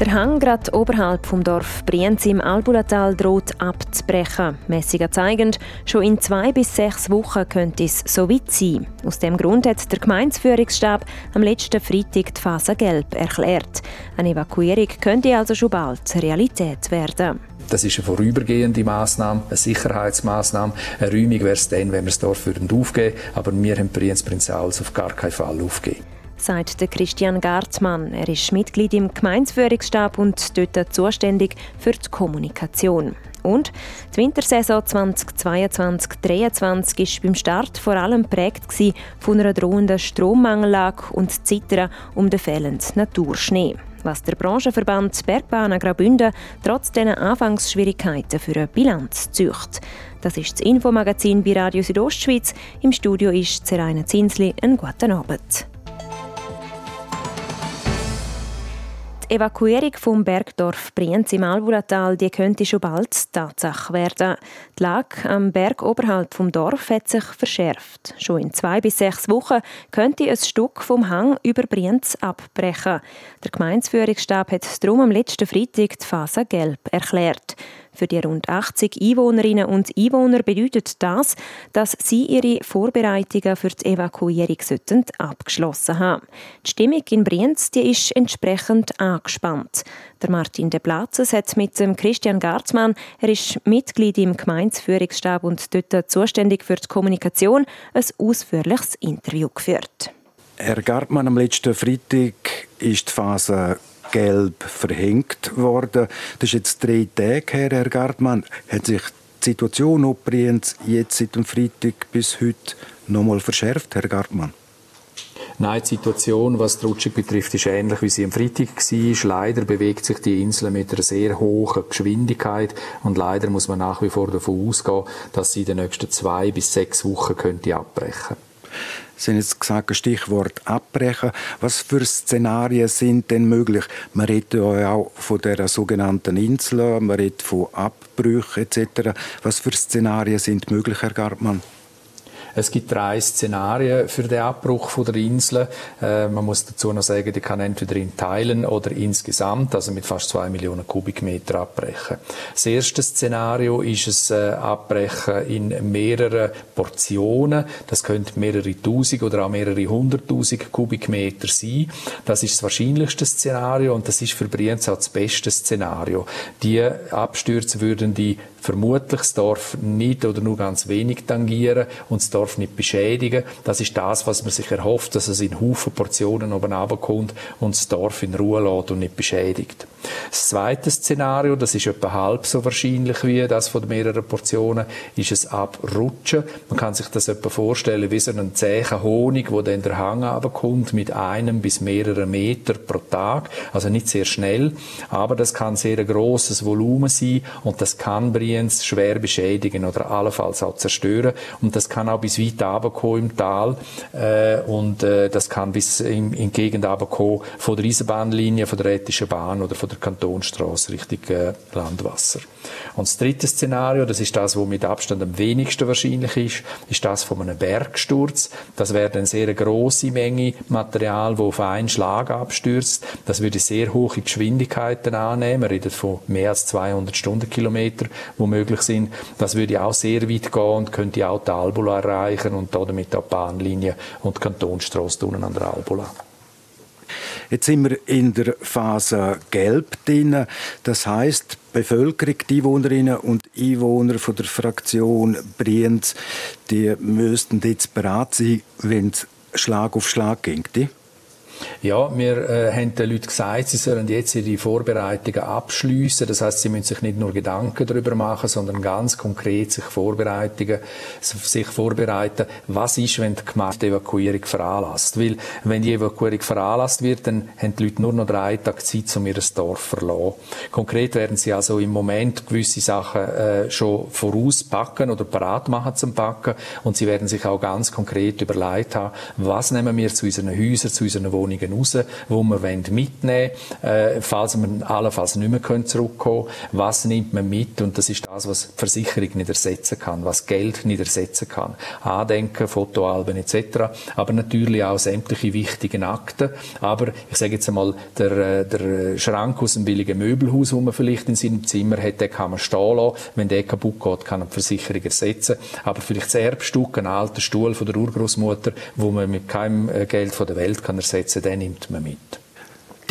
Der Hang gerade oberhalb vom Dorf Brienz im Albulatal droht abzubrechen. Messungen zeigen, schon in zwei bis sechs Wochen könnte es so weit sein. Aus dem Grund hat der Gemeindeführungsstab am letzten Freitag die Phase Gelb erklärt. Eine Evakuierung könnte also schon bald Realität werden. Das ist eine vorübergehende Maßnahme, eine Sicherheitsmaßnahme. Eine Räumung wäre es dann, wenn wir das Dorf aufgeben würden. Aber wir haben Brienz Prinzals auf gar keinen Fall aufgegeben sagt der Christian Gartmann. Er ist Mitglied im Gemeinsführungsstab und dort zuständig für die Kommunikation. Und die Wintersaison 2022-2023 war beim Start vor allem geprägt von einer drohenden Strommangellage und Zittern um den fehlenden Naturschnee. Was der Branchenverband Bergbahnen Graubünden trotz dieser Anfangsschwierigkeiten für eine Bilanz zücht. Das ist das Infomagazin bei Radio Südostschweiz. Im Studio ist Zeraina Zinsli. Einen guten Abend. Evakuierung vom Bergdorf Brienz im Albulatal die könnte schon bald Tatsache werden. Die Lage am Berg oberhalb vom Dorf hat sich verschärft. Schon in zwei bis sechs Wochen könnte ein Stück vom Hang über Brienz abbrechen. Der Gemeinsführungsstab hat darum am letzten Freitag die Phase Gelb erklärt. Für die rund 80 Einwohnerinnen und Einwohner bedeutet das, dass sie ihre Vorbereitungen für die Evakuierung abgeschlossen haben. Die Stimmung in Brienz die ist entsprechend angespannt. Der Martin de Platzes hat mit dem Christian Gartmann, er ist Mitglied im Gemeinsführungsstab und dort zuständig für die Kommunikation, ein ausführliches Interview geführt. Herr Gartmann, am letzten Freitag ist die Phase gelb verhängt worden. Das ist jetzt drei Tage her, Herr Gartmann. Hat sich die Situation übrigens jetzt seit dem Freitag bis heute noch nochmal verschärft, Herr Gartmann? Nein, die Situation, was die Rutschung betrifft, ist ähnlich, wie sie am Freitag war. Leider bewegt sich die Insel mit einer sehr hohen Geschwindigkeit und leider muss man nach wie vor davon ausgehen, dass sie in den nächsten zwei bis sechs Wochen könnte abbrechen könnte. Sie haben jetzt gesagt, Stichwort abbrechen. Was für Szenarien sind denn möglich? Man redet ja auch von der sogenannten Insel, man redet von Abbrüchen etc. Was für Szenarien sind möglich, Herr Gartmann? Es gibt drei Szenarien für den Abbruch von der Insel. Äh, man muss dazu noch sagen, die kann entweder in Teilen oder insgesamt, also mit fast zwei Millionen Kubikmeter abbrechen. Das erste Szenario ist es äh, Abbrechen in mehreren Portionen. Das könnte mehrere Tausend oder auch mehrere hunderttausend Kubikmeter sein. Das ist das wahrscheinlichste Szenario und das ist für Brienz auch das beste Szenario. Die Abstürze würden die vermutlich das Dorf nicht oder nur ganz wenig tangieren und das Dorf nicht beschädigen. Das ist das, was man sich erhofft, dass es in Haufen Portionen oben runterkommt und das Dorf in Ruhe lässt und nicht beschädigt. Das zweite Szenario, das ist etwa halb so wahrscheinlich wie das von mehreren Portionen, ist es Abrutschen. Man kann sich das etwa vorstellen wie so einen zähen Honig, wo dann der Hang runterkommt mit einem bis mehreren Meter pro Tag. Also nicht sehr schnell, aber das kann sehr ein grosses Volumen sein und das kann Aliens schwer beschädigen oder allenfalls auch zerstören. Und das kann auch bis weit runterkommen im Tal. Äh, und äh, das kann bis in, in die Gegend runterkommen von der Eisenbahnlinie, von der Rätischen Bahn oder von der Kantonstraße Richtung äh, Landwasser. Und das dritte Szenario, das ist das, wo mit Abstand am wenigsten wahrscheinlich ist, ist das von einem Bergsturz. Das wäre eine sehr große Menge Material, wo auf einen Schlag abstürzt. Das würde sehr hohe Geschwindigkeiten annehmen. Wir reden von mehr als 200 Stundenkilometer, wo möglich sind. Das würde auch sehr weit gehen und könnte auch die Albula erreichen und damit auch die Bahnlinie und die Kantonstrasse unten an der Albula. Jetzt sind wir in der Phase Gelb drin. Das heißt, die Bevölkerung, die Einwohnerinnen und Einwohner von der Fraktion Brienz, die müssten jetzt bereit sein, wenn es Schlag auf Schlag ging. Ja, wir äh, haben den Leuten gesagt, sie sollen jetzt ihre Vorbereitungen abschließen. Das heißt, sie müssen sich nicht nur Gedanken darüber machen, sondern ganz konkret sich Vorbereitungen, sich vorbereiten, was ist, wenn die Gemeinde Evakuierung veranlasst. Weil, wenn die Evakuierung veranlasst wird, dann haben die Leute nur noch drei Tage Zeit, um ihr Dorf zu verlassen. Konkret werden sie also im Moment gewisse Sachen äh, schon vorauspacken oder parat machen zum Packen und sie werden sich auch ganz konkret überlegt haben, was nehmen wir zu unseren Häusern, zu unseren Wohnungen Wohnungen raus, wo wir mitnehmen wollen, äh, falls wir allenfalls nicht mehr zurückkommen können. Was nimmt man mit? Und das ist das, was die Versicherung nicht ersetzen kann, was Geld nicht ersetzen kann. Andenken, Fotoalben etc. Aber natürlich auch sämtliche wichtigen Akten. Aber ich sage jetzt einmal, der, äh, der Schrank aus dem billigen Möbelhaus, wo man vielleicht in seinem Zimmer hat, den kann man stehen lassen. Wenn der kaputt geht, kann man die Versicherung ersetzen. Aber vielleicht das Erbstück, ein alter Stuhl von der Urgroßmutter, wo man mit keinem äh, Geld von der Welt kann ersetzen kann, den nimmt man mit.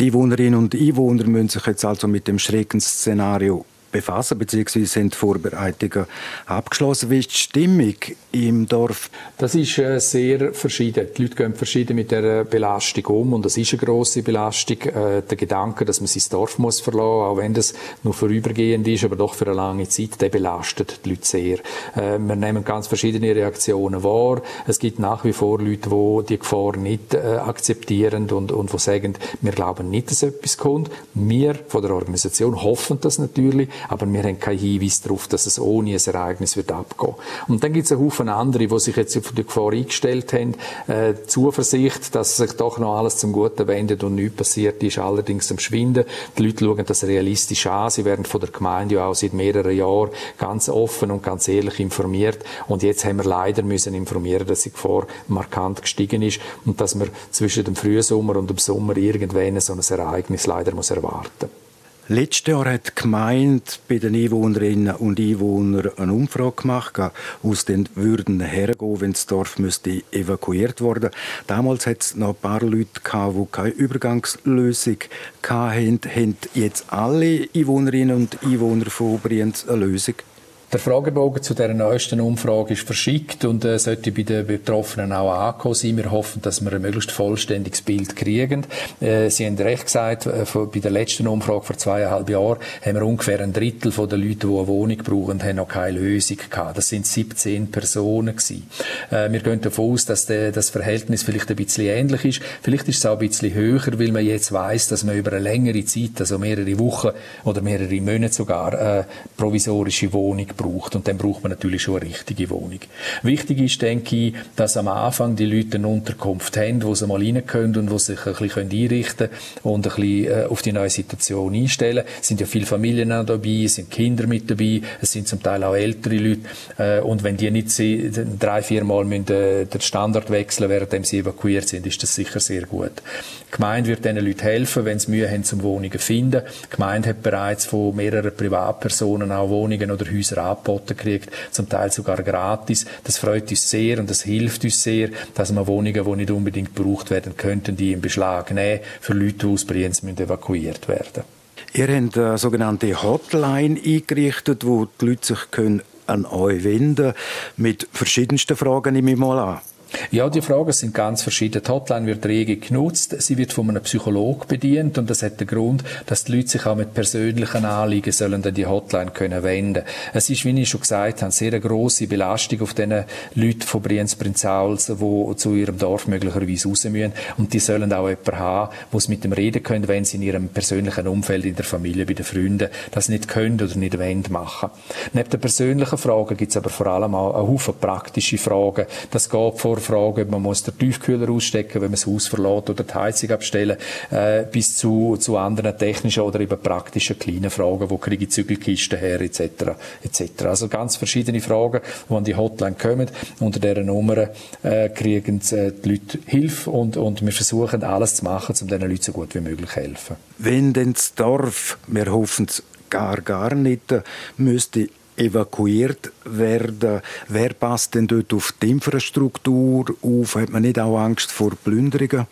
Die Einwohnerinnen und Einwohner müssen sich jetzt also mit dem Schreckensszenario befassen, beziehungsweise sind Vorbereitungen abgeschlossen. Wie ist die Stimmung im Dorf? Das ist äh, sehr verschieden. Die Leute gehen verschieden mit der Belastung um und das ist eine grosse Belastung. Äh, der Gedanke, dass man sein Dorf muss verlassen, auch wenn das nur vorübergehend ist, aber doch für eine lange Zeit, der belastet die Leute sehr. Äh, wir nehmen ganz verschiedene Reaktionen wahr. Es gibt nach wie vor Leute, die die Gefahr nicht akzeptieren und, und die sagen, wir glauben nicht, dass etwas kommt. Wir von der Organisation hoffen das natürlich, aber wir haben keinen Hinweis darauf, dass es ohne ein Ereignis wird abgehen. Und dann gibt es einen Haufen andere, die sich jetzt auf die Gefahr eingestellt haben. Äh, Zuversicht, dass sich doch noch alles zum Guten wendet und nichts passiert, ist allerdings am Schwinden. Die Leute schauen das realistisch an. Sie werden von der Gemeinde ja auch seit mehreren Jahren ganz offen und ganz ehrlich informiert. Und jetzt haben wir leider müssen informieren, dass die Gefahr markant gestiegen ist und dass man zwischen dem Frühsommer und dem Sommer irgendwann so ein Ereignis leider muss erwarten Letztes Jahr hat die Gemeinde bei den Einwohnerinnen und Einwohnern eine Umfrage gemacht, aus den würden hergehen, wenn das Dorf müsste evakuiert werden. Damals hat es noch ein paar Leute gehabt, die keine Übergangslösung hatten. Haben jetzt alle Einwohnerinnen und Einwohner von Brienz eine Lösung? Der Fragebogen zu der neuesten Umfrage ist verschickt und äh, sollte bei den Betroffenen auch angekommen sein. Wir hoffen, dass wir ein möglichst vollständiges Bild kriegen. Äh, Sie haben recht gesagt, äh, bei der letzten Umfrage vor zweieinhalb Jahren haben wir ungefähr ein Drittel von den Leuten, die eine Wohnung brauchen, haben noch keine Lösung gehabt. Das sind 17 Personen gewesen. Äh, wir gehen davon aus, dass der, das Verhältnis vielleicht ein bisschen ähnlich ist. Vielleicht ist es auch ein bisschen höher, weil man jetzt weiß, dass man über eine längere Zeit, also mehrere Wochen oder mehrere Monate sogar, äh, provisorische Wohnung braucht braucht. Und dann braucht man natürlich schon eine richtige Wohnung. Wichtig ist, denke ich, dass am Anfang die Leute eine Unterkunft haben, wo sie mal rein können und wo sie sich ein bisschen einrichten können und ein bisschen äh, auf die neue Situation einstellen. Es sind ja viele Familien auch dabei, es sind Kinder mit dabei, es sind zum Teil auch ältere Leute. Äh, und wenn die nicht drei, vier Mal müssen, äh, den Standard wechseln, während sie evakuiert sind, ist das sicher sehr gut. Die Gemeinde wird diesen Leuten helfen, wenn sie Mühe haben, zum Wohnungen zu finden. Die Gemeinde hat bereits von mehreren Privatpersonen auch Wohnungen oder Häuser angeboten gekriegt, zum Teil sogar gratis. Das freut uns sehr und das hilft uns sehr, dass man Wohnungen, die nicht unbedingt gebraucht werden könnten, die in Beschlag nehmen für Leute, die aus Brienz evakuiert werden. Ihr habt eine sogenannte Hotline eingerichtet, wo die Leute sich können an euch wenden mit verschiedensten Fragen, nehme ich mal an. Ja, die Fragen sind ganz verschieden. Die Hotline wird rege genutzt. Sie wird von einem Psychologen bedient und das hat den Grund, dass die Leute sich auch mit persönlichen Anliegen sollen an die Hotline können wenden. Es ist, wie ich schon gesagt habe, sehr eine grosse Belastung auf diesen Leuten von Brienz Prinzauls, die zu ihrem Dorf möglicherweise raus müssen. Und die sollen auch jemanden haben, wo sie mit dem reden können, wenn sie in ihrem persönlichen Umfeld, in der Familie, bei den Freunden das nicht können oder nicht wollen machen. Neben den persönlichen Fragen gibt es aber vor allem auch einen Haufen praktische Fragen. Das geht vor Frage, ob man muss den Tiefkühler ausstecken, wenn man das Haus verlässt oder die Heizung abstellen, äh, bis zu, zu anderen technischen oder eben praktischen kleinen Fragen, wo kriege ich Zügelkisten her, etc., etc. Also ganz verschiedene Fragen, die an die Hotline kommen. Unter dieser Nummer äh, kriegen äh, die Leute Hilfe und, und wir versuchen alles zu machen, um diesen Leuten so gut wie möglich zu helfen. Wenn denn das Dorf, wir hoffen es gar, gar nicht, müsste evakuiert werden. Wer passt denn dort auf die Infrastruktur auf? Hat man nicht auch Angst vor Plünderungen?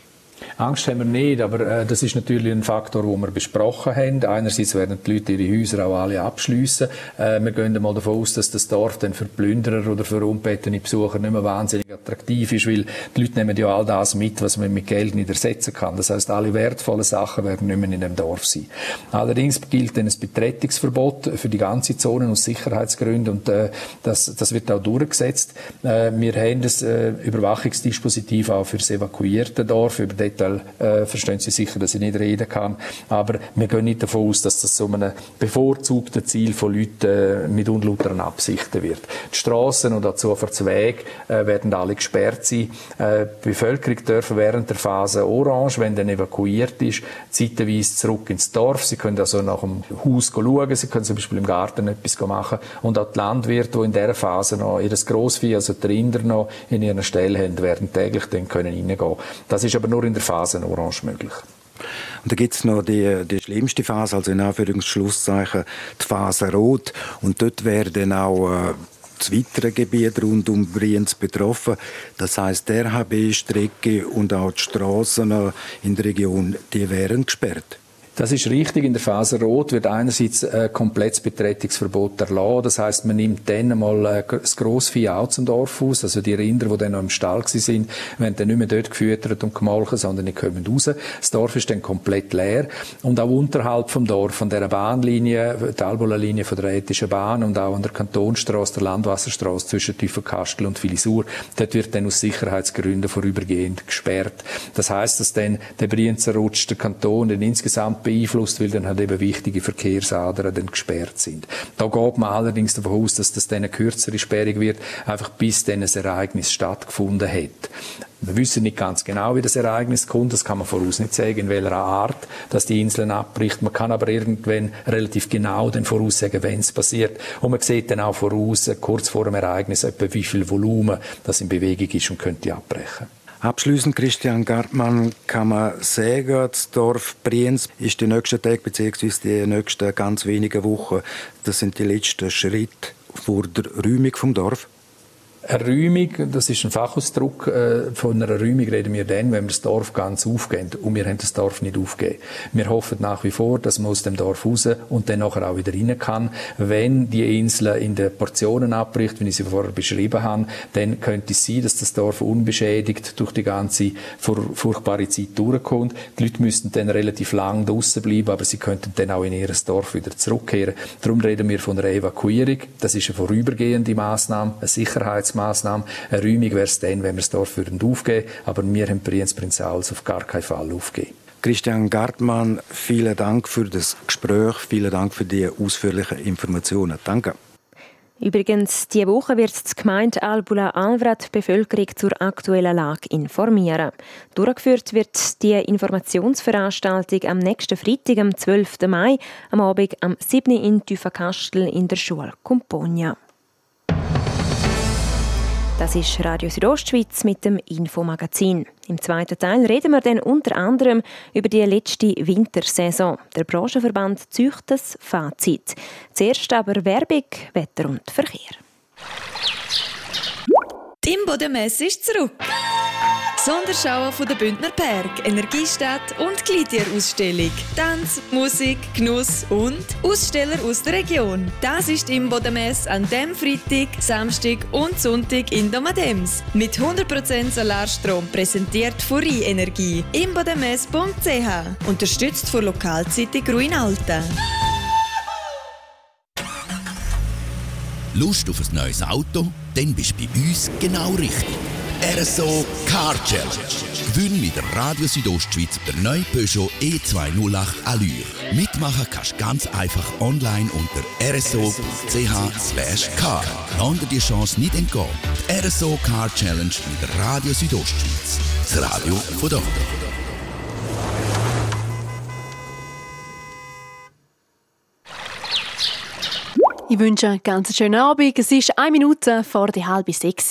Angst haben wir nicht, aber äh, das ist natürlich ein Faktor, den wir besprochen haben. Einerseits werden die Leute ihre Häuser auch alle abschliessen. Äh, wir gehen mal davon aus, dass das Dorf dann für Plünderer oder für unbettene Besucher nicht mehr wahnsinnig attraktiv ist, weil die Leute nehmen ja all das mit, was man mit Geld nicht ersetzen kann. Das heißt, alle wertvollen Sachen werden nicht mehr in dem Dorf sein. Allerdings gilt dann ein Betretungsverbot für die ganze Zone aus Sicherheitsgründen und äh, das, das wird auch durchgesetzt. Äh, wir haben das äh, Überwachungsdispositiv auch für das evakuierte Dorf. Über Detail äh, verstehen Sie sicher, dass ich nicht reden kann. Aber wir gehen nicht davon aus, dass das so ein bevorzugtes Ziel von Leuten äh, mit unlauteren Absichten wird. Die Straßen und dazu Wege äh, werden alle gesperrt sein. Äh, die Bevölkerung dürfen während der Phase Orange, wenn dann evakuiert ist, zeitweise zurück ins Dorf. Sie können also nach dem Haus schauen, sie können zum Beispiel im Garten etwas machen. Und auch die Landwirte, die in dieser Phase noch ihr Grossvieh, also die Rinder noch in ihren Ställen haben, werden täglich dann können reingehen. Das ist aber nur in der Phase Orange möglich. Und da gibt es noch die, die schlimmste Phase, also in Anführungsschlusszeichen die Phase Rot. Und dort werden auch äh, das weitere Gebiet rund um Brienz betroffen. Das heißt, der RHB-Strecke und auch die Straßen in der Region, die wären gesperrt. Das ist richtig. In der Phase Rot wird einerseits ein komplettes Betretungsverbot erlassen. Das heißt, man nimmt dann mal äh, das Grossvieh auch zum Dorf aus. Also die Rinder, die dann noch im Stall sind, werden dann nicht mehr dort gefüttert und gemolken, sondern die kommen raus. Das Dorf ist dann komplett leer. Und auch unterhalb vom Dorf, von der Bahnlinie, die Albola-Linie von der Ethischen Bahn und auch an der Kantonstraße, der Landwasserstraße zwischen Tiefenkastel und Filisur, dort wird dann aus Sicherheitsgründen vorübergehend gesperrt. Das heißt, dass dann der Brienzer Rutsch, der Kanton, dann insgesamt beeinflusst, weil dann halt eben wichtige Verkehrsadern dann gesperrt sind. Da geht man allerdings davon aus, dass das dann eine kürzere Sperrung wird, einfach bis dann ein Ereignis stattgefunden hat. Wir wissen nicht ganz genau, wie das Ereignis kommt. Das kann man voraus nicht sagen, in welcher Art, dass die Inseln abbricht. Man kann aber irgendwann relativ genau dann voraussagen, wenn es passiert. Und man sieht dann auch voraus, kurz vor dem Ereignis, etwa wie viel Volumen das in Bewegung ist und könnte abbrechen. Abschließend, Christian Gartmann, kann man sagen, das Dorf Brienz ist die nächsten Tage bzw. die nächsten ganz wenigen Wochen, das sind die letzten Schritte vor der Räumung vom Dorf? Eine Räumung, das ist ein Fachausdruck, äh, von einer Räumung reden wir dann, wenn wir das Dorf ganz aufgeben. Und wir haben das Dorf nicht aufgegeben. Wir hoffen nach wie vor, dass man aus dem Dorf raus und dann nachher auch wieder rein kann. Wenn die Insel in den Portionen abbricht, wie ich sie vorher beschrieben habe, dann könnte es sein, dass das Dorf unbeschädigt durch die ganze furchtbare Zeit durchkommt. Die Leute müssten dann relativ lang draußen bleiben, aber sie könnten dann auch in ihr Dorf wieder zurückkehren. Darum reden wir von einer Evakuierung. Das ist eine vorübergehende Maßnahme, eine Sicherheits Sicherheitsmaßnahme. Eine Räumung wäre es dann, wenn wir das Dorf würden aufgeben aber wir haben Brienz Prinzals auf gar keinen Fall aufgegeben. Christian Gartmann, vielen Dank für das Gespräch, vielen Dank für die ausführlichen Informationen. Danke. Übrigens, diese Woche wird die Gemeinde Albula Alvrat die Bevölkerung zur aktuellen Lage informieren. Durchgeführt wird die Informationsveranstaltung am nächsten Freitag, am 12. Mai, am Abend am 7. in Tüfenkastel in der Schule Componia. Das ist Radio Südostschweiz mit dem Infomagazin. Im zweiten Teil reden wir dann unter anderem über die letzte Wintersaison. Der Branchenverband zücht das Fazit. Zuerst aber Werbung, Wetter und Verkehr. Die Imbo-Messe ist zurück. Sonderschau von der Bündner Berg, Energiestadt und Gliedtierausstellung. Tanz, Musik, Genuss und Aussteller aus der Region. Das ist die Imbodemes an dem Freitag, Samstag und Sonntag in Domadems. Mit 100% Solarstrom präsentiert von Energie. imbodemes.ch Unterstützt von Lokalzeitung Ruin Alta. Lust auf ein neues Auto? Dann bist du bei uns genau richtig. RSO Car Challenge. Gewinn mit der Radio Südostschweiz der neue Peugeot E208 Allure. Mitmachen kannst du ganz einfach online unter rso.ch car. Dir die Chance nicht entgehen. Die RSO Car Challenge mit der Radio Südostschweiz. Das Radio von dort. Ich wünsche einen ganz schönen Abend. Es ist eine Minute vor der halben sechs.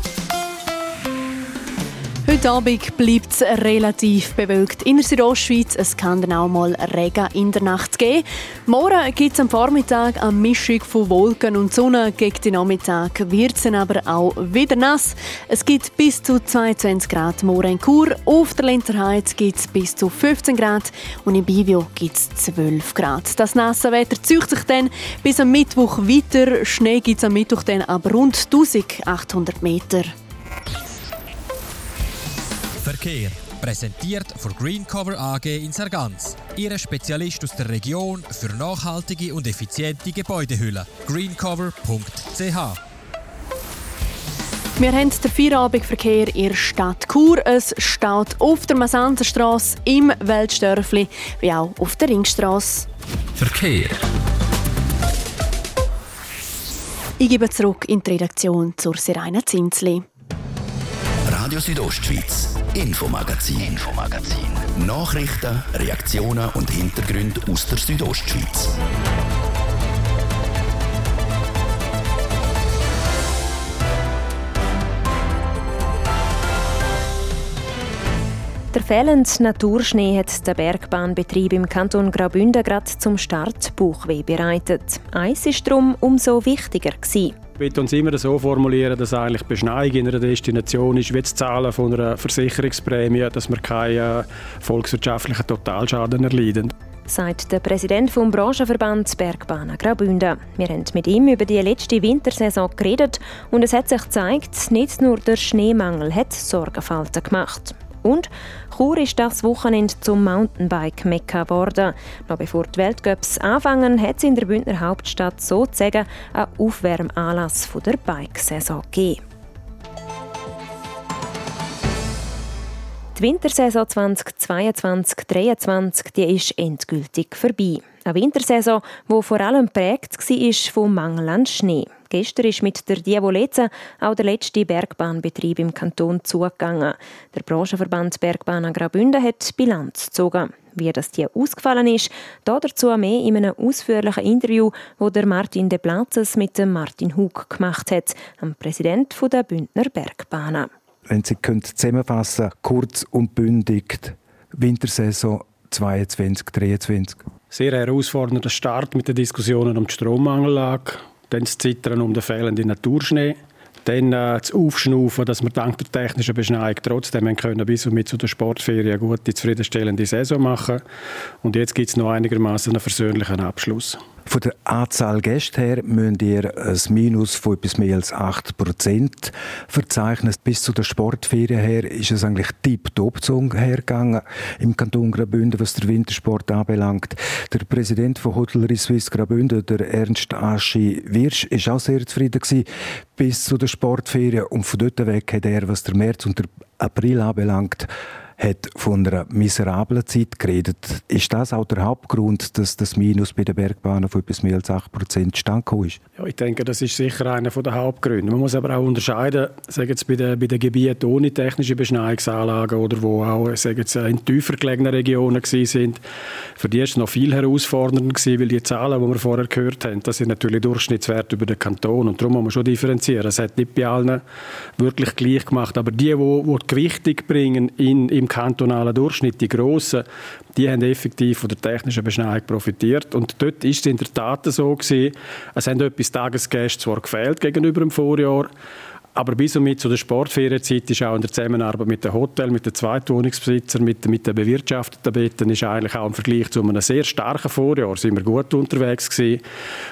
Heute Abend bleibt es relativ bewölkt in der Südostschweiz. Es kann dann auch mal Regen in der Nacht geben. Morgen gibt es am Vormittag eine Mischung von Wolken und Sonne. Gegen den Nachmittag wird es dann aber auch wieder nass. Es gibt bis zu 22 Grad morgen in Chur. Auf der Lenzerheide gibt es bis zu 15 Grad und in Bivio gibt es 12 Grad. Das nasse Wetter zieht sich dann bis am Mittwoch weiter. Schnee gibt es am Mittwoch dann ab rund 1800 Meter. Verkehr. Präsentiert von Greencover AG in Sargans. Ihre Spezialist aus der Region für nachhaltige und effiziente Gebäudehülle. greencover.ch wir haben den Feierabendverkehr in der Stadt Chur. Es steht auf der Masanzenstraße, im Weltstörfli, wie auch auf der Ringstraße. Verkehr. Ich gebe zurück in die Redaktion zur Serena Zinsli. Radio Südostschweiz, Infomagazin, Infomagazin. Nachrichten, Reaktionen und Hintergründe aus der Südostschweiz. Der fehlende Naturschnee hat den Bergbahnbetrieb im Kanton Graubünden gerade zum Start Bauchweh bereitet. Eins ist darum umso wichtiger gewesen. Wir uns immer so formulieren, dass eigentlich Beschneiung in einer Destination ist, wie das Zahlen von einer Versicherungsprämie, dass wir keinen volkswirtschaftlichen Totalschaden erleiden sagt der Präsident vom Branchenverband Bergbahnen Graubünden. Wir haben mit ihm über die letzte Wintersaison geredet und es hat sich gezeigt, nicht nur der Schneemangel hat Sorgenfalten gemacht. Und Chur ist das Wochenende zum Mountainbike-Mekka geworden. Noch bevor die Weltcups anfangen, hat es in der Bündner Hauptstadt sozusagen einen Aufwärmanlass der Bikesaison gegeben. Die Wintersaison 2022-2023 ist endgültig vorbei. Eine Wintersaison, die vor allem geprägt war vom Mangel an Schnee. Gestern ist mit der Diavolezza auch der letzte Bergbahnbetrieb im Kanton zugegangen. Der Branchenverband Bergbahn Graubünden hat Bilanz gezogen. Wie das hier ausgefallen ist, dazu mehr in einem ausführlichen Interview, wo der Martin de Platzes mit dem Martin Hug gemacht hat, dem Präsident der Bündner Bergbahnen. Wenn Sie zusammenfassen kurz und bündig, Wintersaison 22, 23. Sehr herausfordernder Start mit den Diskussionen um die Strommangellage dann das Zittern um den fehlenden Naturschnee, dann äh, das Aufschnaufen, dass wir dank der technischen Beschneiung trotzdem können, bis und mit zu der Sportferien eine gute, zufriedenstellende Saison machen Und jetzt gibt es noch einigermaßen einen versöhnlichen Abschluss. Von der Anzahl Gäste her müsst ihr ein Minus von etwas mehr als 8 Prozent verzeichnen. Bis zu der Sportferien her ist es eigentlich tiptop hergegangen im Kanton Graubünden, was der Wintersport anbelangt. Der Präsident von Hotellerie Suisse Graubünden, der Ernst Aschi Wirsch, ist auch sehr zufrieden gewesen bis zu der Sportferien und von dort weg hat er, was der März und der April anbelangt, hat von einer miserablen Zeit geredet. Ist das auch der Hauptgrund, dass das Minus bei den Bergbahnen von etwas mehr als 8 Prozent ist? Ja, ich denke, das ist sicher einer der Hauptgründe. Man muss aber auch unterscheiden, sagen jetzt bei den, bei den Gebieten ohne technische Beschneiungsanlagen oder wo auch sagen jetzt, in tiefer gelegenen Regionen sind. Für die ist es noch viel herausfordernder weil die Zahlen, die wir vorher gehört haben, das sind natürlich Durchschnittswerte über den Kanton und darum muss man schon differenzieren. Es hat nicht bei allen wirklich gleich gemacht, aber die, die, die die Gewichtung bringen in, im kantonalen Durchschnitt, die Grossen, die haben effektiv von der technischen Beschneiung profitiert. Und dort ist es in der Tat so gewesen, es haben etwas Tagesgäste zwar gefehlt gegenüber dem Vorjahr, aber bis und mit zu der Sportferienzeit ist auch in der Zusammenarbeit mit dem Hotel, mit den Zweitwohnungsbesitzern, mit, mit den bewirtschafteten Betten, ist eigentlich auch im Vergleich zu einem sehr starken Vorjahr sind wir gut unterwegs gewesen.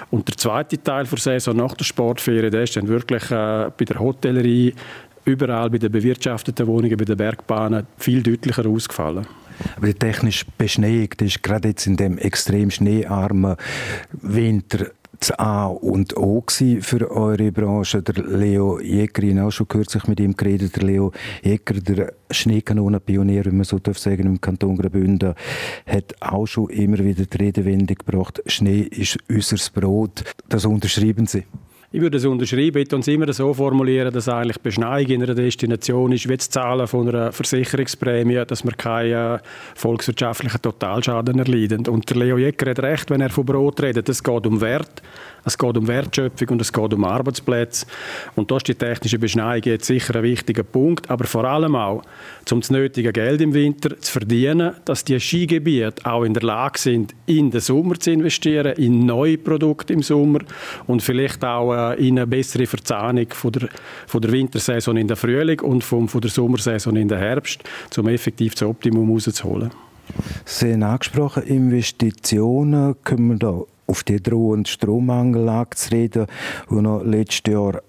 Und der zweite Teil der Saison nach der Sportferie, der ist dann wirklich äh, bei der Hotellerie überall bei den bewirtschafteten Wohnungen, bei den Bergbahnen viel deutlicher ausgefallen. Aber die technische Beschneiung, ist gerade jetzt in dem extrem schneearmen Winter das A und O für eure Branche. Der Leo Jäger, ich habe auch schon kürzlich mit ihm geredet, der Leo Jäger, der Schneekanonen-Pionier, wie man so darf sagen, im Kanton Graubünden, hat auch schon immer wieder die Redewendung gebracht, Schnee ist unser Brot. Das unterschreiben Sie. Ich würde es unterschreiben, ich uns immer so formulieren, dass eigentlich Beschneiung in einer Destination ist, wie das Zahlen von einer Versicherungsprämie, dass wir keinen volkswirtschaftlichen Totalschaden erleiden. Und der Leo Jäcker hat recht, wenn er von Brot redet. Es geht um Wert, es geht um Wertschöpfung und es geht um Arbeitsplätze. Und da ist die technische Beschneiung jetzt sicher ein wichtiger Punkt, aber vor allem auch, um das nötige Geld im Winter zu verdienen, dass die Skigebiete auch in der Lage sind, in den Sommer zu investieren, in neue Produkte im Sommer und vielleicht auch äh, in eine bessere Verzahnung von der, von der Wintersaison in der Frühling und vom, von der Sommersaison in der Herbst, um effektiv das Optimum rauszuholen. Sie haben angesprochen, Investitionen können wir da auf die drohende Strommangellage zu reden, die noch letztes Jahr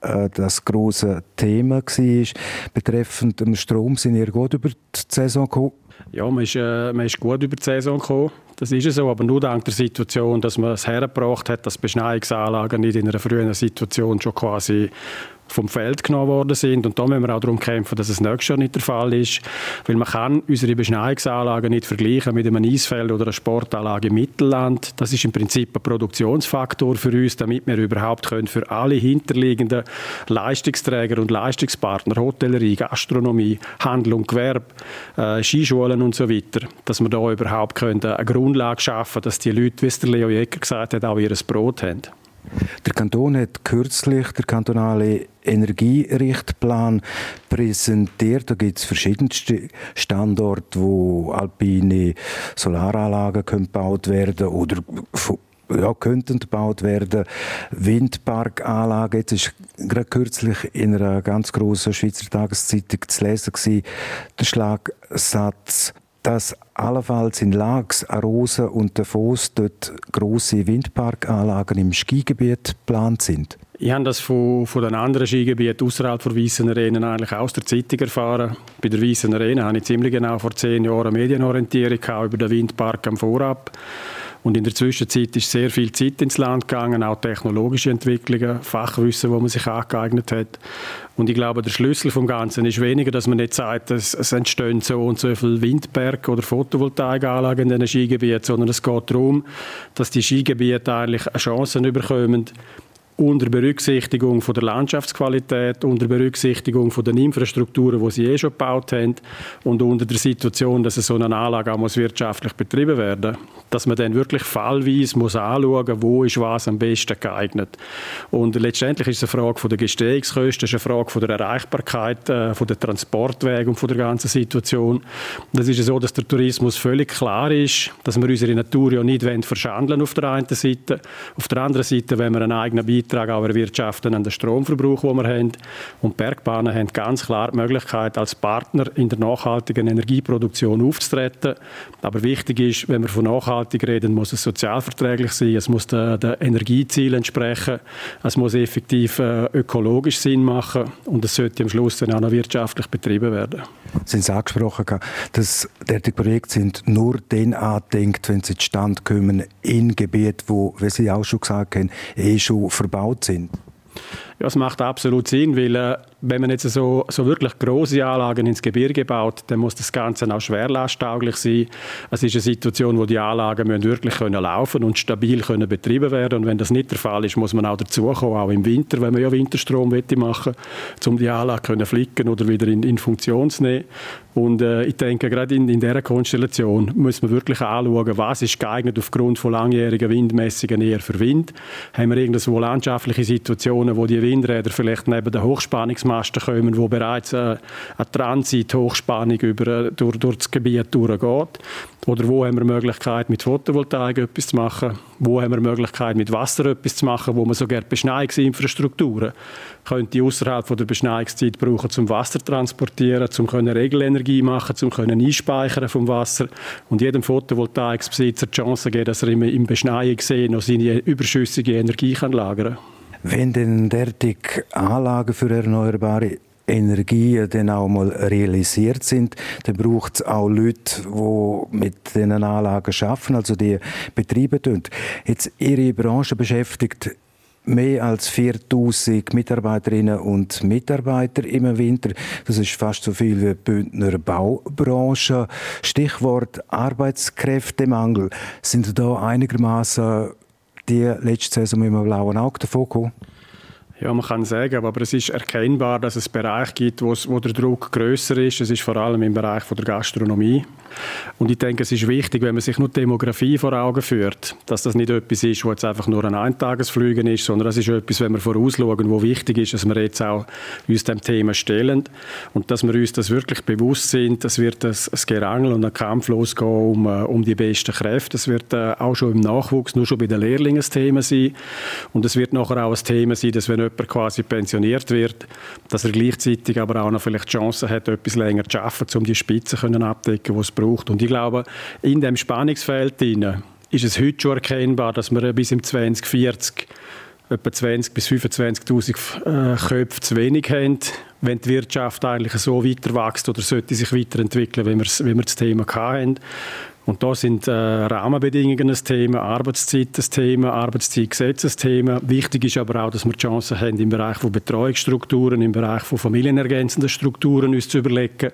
äh, das große Thema war. Betreffend dem Strom sind ihr gut über die Saison gekommen? Ja, man ist, äh, man ist gut über die Saison gekommen. Das ist so, aber nur dank der Situation, dass man es hergebracht hat, dass Beschneiungsanlagen nicht in einer frühen Situation schon quasi vom Feld genommen worden sind. Und da müssen wir auch darum kämpfen, dass es nächstes Jahr nicht der Fall ist. Weil man kann unsere Beschneiungsanlagen nicht vergleichen mit einem Eisfeld oder einer Sportanlage im Mittelland. Das ist im Prinzip ein Produktionsfaktor für uns, damit wir überhaupt können für alle hinterliegenden Leistungsträger und Leistungspartner, Hotellerie, Gastronomie, Handel und Gewerbe, äh, Skischulen und so weiter, dass wir da überhaupt können eine Grundlage schaffen dass die Leute, wie es der Leo Jäger gesagt hat, auch ihr Brot haben. Der Kanton hat kürzlich der kantonale Energierichtplan präsentiert. Da gibt es verschiedenste Standorte, wo alpine Solaranlagen können gebaut werden oder ja, könnten gebaut werden. Windparkanlagen. Jetzt ist gerade kürzlich in einer ganz großen Schweizer Tageszeitung zu lesen gewesen, der Schlagsatz dass allenfalls in Lags, Arosa und Davos dort große Windparkanlagen im Skigebiet geplant sind? Ich habe das von, von den anderen Skigebieten außerhalb der Weißen Arena eigentlich aus der Zeitung erfahren. Bei der Weißen Arena habe ich ziemlich genau vor zehn Jahren eine Medienorientierung über den Windpark am Vorab. Und in der Zwischenzeit ist sehr viel Zeit ins Land gegangen, auch technologische Entwicklungen, Fachwissen, wo man sich angeeignet hat. Und ich glaube, der Schlüssel vom Ganzen ist weniger, dass man nicht sagt, es, es entstehen so und so viele Windberge oder Photovoltaikanlagen in diesen Skigebieten, sondern es geht darum, dass die Skigebiete eigentlich Chancen bekommen, unter Berücksichtigung von der Landschaftsqualität, unter Berücksichtigung von den Infrastrukturen, die sie eh schon gebaut haben und unter der Situation, dass so eine Anlage auch muss wirtschaftlich betrieben werden dass man dann wirklich fallweise muss anschauen wo ist was am besten geeignet. Und letztendlich ist es eine Frage der Gestehungskosten, es ist eine Frage der Erreichbarkeit, äh, von der Transportwege und von der ganzen Situation. Das ist so, dass der Tourismus völlig klar ist, dass wir unsere Natur ja nicht verschandeln auf der einen Seite. Auf der anderen Seite, wenn wir einen eigenen Beitrag Beitrag auch erwirtschaften an den Stromverbrauch, den wir haben. Und Bergbahnen haben ganz klar die Möglichkeit, als Partner in der nachhaltigen Energieproduktion aufzutreten. Aber wichtig ist, wenn wir von nachhaltig reden, muss es sozialverträglich sein, es muss den, Energiezielen entsprechen, es muss effektiv äh, ökologisch Sinn machen und es sollte am Schluss dann auch noch wirtschaftlich betrieben werden. Sie haben es angesprochen, dass derartige Projekte sind nur dann angedenkt, wenn sie zustande kommen in Gebieten, wo, wie Sie auch schon gesagt haben, eh schon verbaut sind. Ja, es macht absolut Sinn, weil äh, wenn man jetzt so, so wirklich große Anlagen ins Gebirge baut, dann muss das Ganze auch schwerlasttauglich sein. Es ist eine Situation, wo die Anlagen müssen wirklich können laufen und stabil können betrieben werden. Und wenn das nicht der Fall ist, muss man auch dazukommen, auch im Winter, wenn man ja Winterstrom machen will, um die Anlage zu flicken oder wieder in, in Funktion zu nehmen. Und äh, ich denke, gerade in, in dieser Konstellation muss man wirklich anschauen, was ist geeignet aufgrund von langjährigen Windmessungen eher für Wind. Haben wir irgendwo landschaftliche Situationen, wo die Windräder vielleicht neben den Hochspannungsmasten kommen, wo bereits eine Transit-Hochspannung äh, durch, durch das Gebiet durchgeht. Oder wo haben wir Möglichkeit, mit Photovoltaik etwas zu machen? Wo haben wir Möglichkeit, mit Wasser etwas zu machen, wo man sogar Beschneiungsinfrastrukturen könnte außerhalb der Beschneiungszeit brauchen, zum Wasser zu transportieren, können Regelenergie machen, zum können einspeichern vom Wasser und jedem Photovoltaikbesitzer die Chance geben, dass er im, im Beschneiungssee noch seine überschüssige Energie kann lagern kann. Wenn denn derartige Anlagen für erneuerbare Energie dann auch mal realisiert sind, dann braucht es auch Leute, die mit diesen Anlagen arbeiten, also die Betriebe tun. Jetzt Ihre Branche beschäftigt mehr als 4000 Mitarbeiterinnen und Mitarbeiter im Winter. Das ist fast so viel wie die Bündner Baubranche. Stichwort Arbeitskräftemangel. Sind da einigermaßen die letzte Saison mit einem blauen Auge davon gekommen? Ja, man kann sagen, aber es ist erkennbar, dass es Bereiche gibt, wo, der Druck größer ist. Es ist vor allem im Bereich der Gastronomie. Und ich denke, es ist wichtig, wenn man sich nur die Demografie vor Augen führt, dass das nicht etwas ist, wo jetzt einfach nur ein Eintagesflügen ist, sondern das ist etwas, wenn wir vorausschauen, wo wichtig ist, dass wir jetzt auch uns dem Thema stellen und dass wir uns das wirklich bewusst sind. Es wird ein, ein Gerangel und ein Kampf losgehen um, äh, um die besten Kräfte. Es wird äh, auch schon im Nachwuchs, nur schon bei den Lehrlingen ein Thema sein. Und es wird nachher auch ein Thema sein, dass wenn jemand quasi pensioniert wird, dass er gleichzeitig aber auch noch vielleicht die Chance hat, etwas länger zu arbeiten, um die Spitzen abdecken, die es braucht. Und ich glaube, in dem Spannungsfeld ist es heute schon erkennbar, dass wir bis im 2040 etwa 20.000 bis 25.000 äh, Köpfe zu wenig haben, wenn die Wirtschaft eigentlich so weiter wächst oder sollte sich weiterentwickeln, wie wir das Thema hatten. Und da sind äh, Rahmenbedingungen ein Thema, Arbeitszeit ein Thema, Arbeitszeitgesetz ein Thema. Wichtig ist aber auch, dass wir die Chance haben, im Bereich von Betreuungsstrukturen, im Bereich von familienergänzenden Strukturen uns zu überlegen.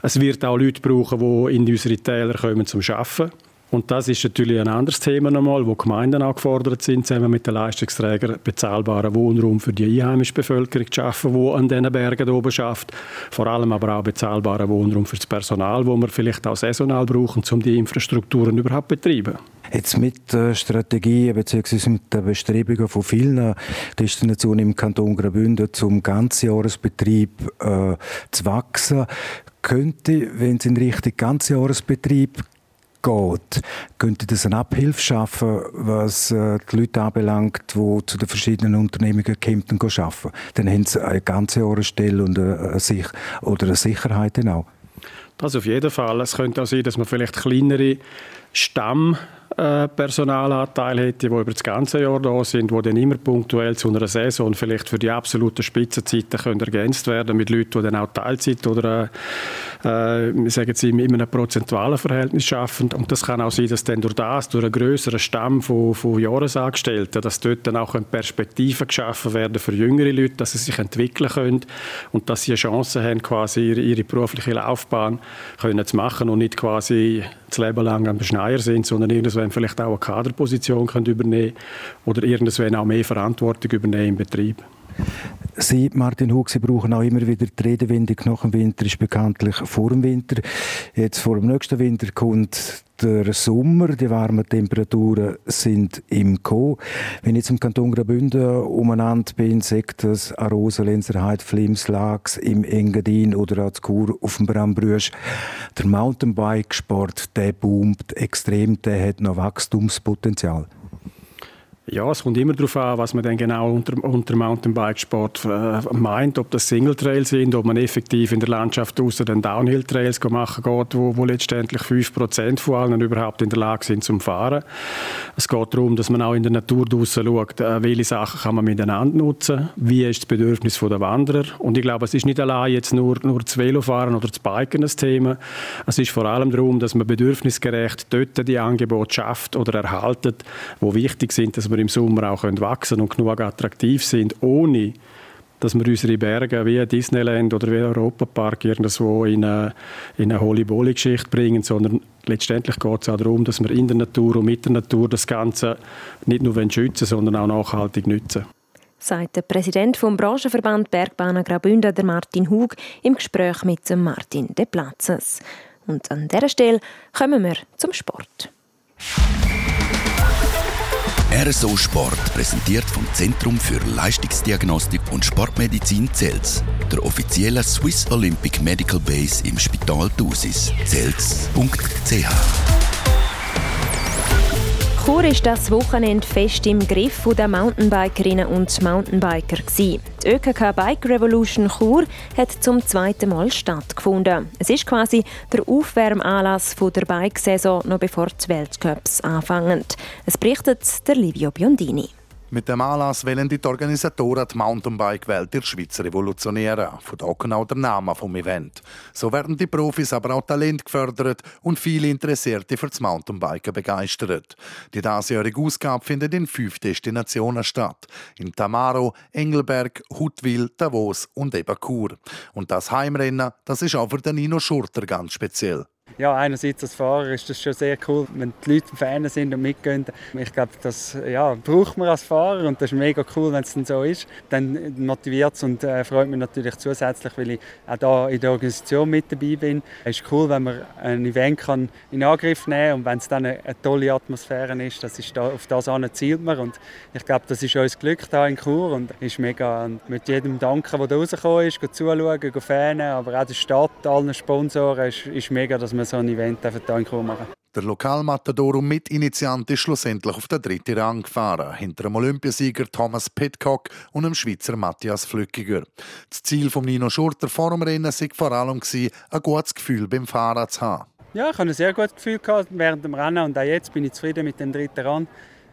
Es wird auch Leute brauchen, die in unsere Täler kommen zum Arbeiten. Und das ist natürlich ein anderes Thema nochmal, wo Gemeinden auch gefordert sind, zusammen mit den Leistungsträgern bezahlbaren Wohnraum für die einheimische Bevölkerung zu schaffen, die an diesen Bergen oben schafft. Vor allem aber auch bezahlbaren Wohnraum für das Personal, wo wir vielleicht auch saisonal brauchen, um die Infrastrukturen überhaupt zu betreiben. Jetzt mit der Strategie bzw. mit den Bestrebungen von vielen Destinationen im Kanton Graubünden zum Ganzjahresbetrieb äh, zu wachsen, könnte, wenn es in Richtung Ganzjahresbetrieb geht, könnte das eine Abhilfe schaffen, was äh, die Leute anbelangt, die zu den verschiedenen Unternehmungen kommen und arbeiten. Dann haben sie eine ganze Jahresstelle und eine, Sich oder eine Sicherheit auch. Das auf jeden Fall. Es könnte auch sein, dass man vielleicht kleinere Stamm äh, Personalanteil hätte, die über das ganze Jahr da sind, die dann immer punktuell zu einer Saison vielleicht für die absoluten Spitzenzeiten können ergänzt werden mit Leuten, die dann auch Teilzeit oder äh, sagen Sie, in einem prozentualen Verhältnis schaffen. Und das kann auch sein, dass dann durch das, durch einen größeren Stamm von, von Jahresangestellten, dass dort dann auch Perspektiven geschaffen werden für jüngere Leute, dass sie sich entwickeln können und dass sie eine Chance haben, quasi ihre, ihre berufliche Laufbahn können zu machen und nicht quasi das Leben lang am Beschneier sind, sondern irgendwann vielleicht auch eine Kaderposition können übernehmen oder irgendwann auch mehr Verantwortung übernehmen im Betrieb. Sie, Martin Hug, Sie brauchen auch immer wieder die Redewendung nach dem Winter ist bekanntlich vor dem Winter. Jetzt vor dem nächsten Winter kommt der Sommer, die warmen Temperaturen sind im Co. Wenn ich zum Kanton Graubünden umeinander bin, sagt das an Rosalenzerheit, Flims, Lags, im Engadin oder an Chur auf dem Brambrüsch. Der Mountainbike-Sport, der boomt extrem, der hat noch Wachstumspotenzial. Ja, es kommt immer darauf an, was man denn genau unter, unter Mountainbikesport äh, meint, ob das Single-Trails sind, ob man effektiv in der Landschaft außer den Downhill-Trails machen geht, wo, wo letztendlich 5% von allen überhaupt in der Lage sind zum Fahren. Es geht darum, dass man auch in der Natur draussen schaut, äh, welche Sachen kann man miteinander nutzen, wie ist das Bedürfnis der Wanderer. Und ich glaube, es ist nicht allein jetzt nur, nur das Velofahren oder das Biken das Thema. Es ist vor allem darum, dass man bedürfnisgerecht dort die Angebote schafft oder erhaltet, wo wichtig sind, dass man im Sommer auch wachsen und genug attraktiv sind, ohne dass wir unsere Berge wie Disneyland oder wie Europapark irgendwo in eine, in eine Holy-Bolly-Geschichte bringen, sondern letztendlich geht es auch darum, dass wir in der Natur und mit der Natur das Ganze nicht nur schützen, sondern auch nachhaltig nutzen sagt der Präsident vom Branchenverband Bergbahnen Graubünden, der Martin Hug, im Gespräch mit Martin De Platzes. Und an dieser Stelle kommen wir zum Sport. RSO Sport präsentiert vom Zentrum für Leistungsdiagnostik und Sportmedizin Zels, der offiziellen Swiss Olympic Medical Base im Spital Thusis. Zels.ch Chur ist das Wochenende fest im Griff der Mountainbikerinnen und Mountainbiker. Die ÖKK Bike Revolution Chur hat zum zweiten Mal stattgefunden. Es ist quasi der Aufwärmanlass der Bikesaison, noch bevor die Weltcups anfangen. Es berichtet der Livio Biondini. Mit dem Anlass wollen die Organisatoren die Mountainbike-Welt in der Schweiz revolutionieren. Von da genau der Name vom Event. So werden die Profis aber auch Talent gefördert und viele Interessierte für das Mountainbiken begeistert. Die diesjährige Ausgabe findet in fünf Destinationen statt. In Tamaro, Engelberg, Huttwil, Davos und eben Chur. Und das Heimrennen, das ist auch für den Nino Schurter ganz speziell. Ja, einerseits als Fahrer ist das schon sehr cool, wenn die Leute Fan sind und mitgehen. Ich glaube, das ja, braucht man als Fahrer und das ist mega cool, wenn es dann so ist. Dann motiviert es und äh, freut mich natürlich zusätzlich, weil ich auch da in der Organisation mit dabei bin. Es ist cool, wenn man ein Event kann in Angriff nehmen kann und wenn es dann eine, eine, tolle Atmosphäre ist, das ist da, auf das zielt man und ich glaube, das ist uns Glück da in Chur und ist mega und mit jedem danken, der da rausgekommen ist, zuschauen, fanen, aber auch der Stadt, allen Sponsoren, ist, ist mega, dass man wir so ein Event Chur machen der Lokalmatador und Mitinitiant ist schlussendlich auf den dritten Rang gefahren, hinter dem Olympiasieger Thomas Pitcock und dem Schweizer Matthias Flückiger. Das Ziel von Nino Schurter vor dem Rennen war vor allem, ein gutes Gefühl beim Fahren zu haben. Ja, ich hatte ein sehr gutes Gefühl während dem Rennen und auch jetzt bin ich zufrieden mit dem dritten Rang.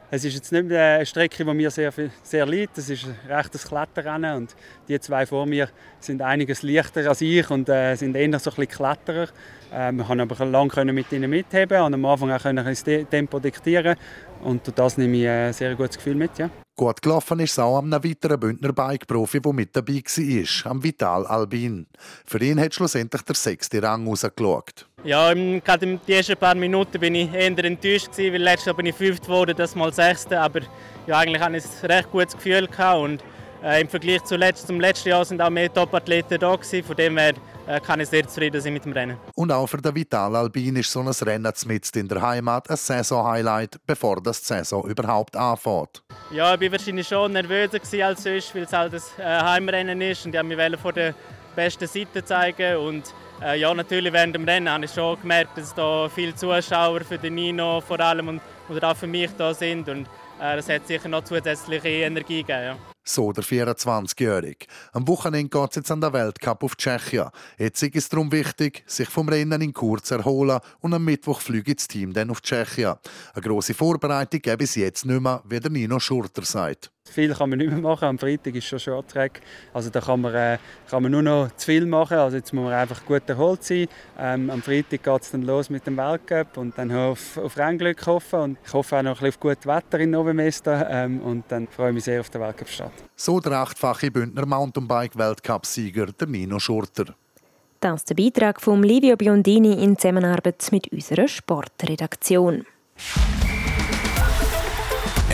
Es ist jetzt nicht eine Strecke, die mir sehr, sehr liegt. Es ist ein rechtes Kletterrennen und die zwei vor mir sind einiges leichter als ich und äh, sind eher so ein bisschen Kletterer. Äh, wir haben aber lange mit ihnen mitheben und am Anfang auch können das Tempo diktieren und durch das nehme ich ein sehr gutes Gefühl mit. Ja. Gut gelaufen ist es auch am weiteren Bündner Bike-Profi, der mit dabei war, am Vital Albin. Für ihn hat schlussendlich der sechste Rang rausgeschaut. Ja, gerade in den ersten paar Minuten bin ich eher enttäuscht gewesen, weil letztes Jahr bin ich fünft geworden, das mal sechste, aber ja, eigentlich hatte ich ein recht gutes Gefühl gehabt und äh, Im Vergleich zu letzt, zum letzten Jahr sind auch mehr Top-Athleten da gewesen. Von dem her äh, kann ich sehr zufrieden sein mit dem Rennen. Und auch für den Vital Albin ist so ein Rennen mit in der Heimat ein Saison-Highlight, bevor das Saison überhaupt anfängt. Ja, ich war wahrscheinlich schon nervöser als sonst, weil es halt ein äh, Heimrennen ist und ich wollte mich von der besten Seite zeigen und äh, ja, natürlich während dem Rennen habe ich schon gemerkt, dass da viele Zuschauer für den Nino vor allem und, oder auch für mich da sind und äh, das hat sicher noch zusätzliche Energie gegeben. Ja. So der 24-Jährige. Am Wochenende geht es jetzt an der Weltcup auf Tschechien. Jetzt ist es darum wichtig, sich vom Rennen in Kur zu erholen und am Mittwoch fliegt das Team dann auf Tschechien. Eine grosse Vorbereitung gäbe es jetzt nicht mehr, wie der Nino Schurter sagt. Viel kann man nicht mehr machen. Am Freitag ist schon Short Track. Also da kann man, äh, kann man nur noch zu viel machen. Also jetzt muss man einfach gut erholt sein. Ähm, am Freitag geht es dann los mit dem Weltcup und dann auf, auf Rennglück hoffen. Und ich hoffe auch noch ein bisschen auf gutes Wetter in Novemesta. Ähm, und dann freue ich mich sehr auf den Weltcup-Start. So der achtfache Bündner Mountainbike-Weltcup-Sieger Nino Schurter. Das ist der Beitrag von Livio Biondini in Zusammenarbeit mit unserer Sportredaktion.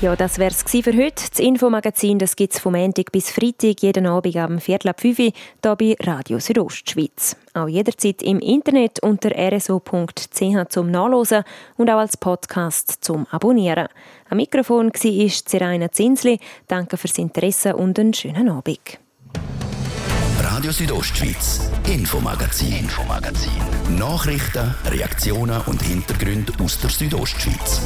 Ja, das wäre es für heute. Das Infomagazin gibt es vom Montag bis Freitag jeden Abend am Viertel ab 5 Uhr hier bei Radio Südostschweiz. Auch jederzeit im Internet unter rso.ch zum Nachlesen und auch als Podcast zum Abonnieren. Am Mikrofon war Zeraina Zinsli. Danke fürs Interesse und einen schönen Abend. Radio Südostschweiz, Infomagazin, Infomagazin. Nachrichten, Reaktionen und Hintergründe aus der Südostschweiz.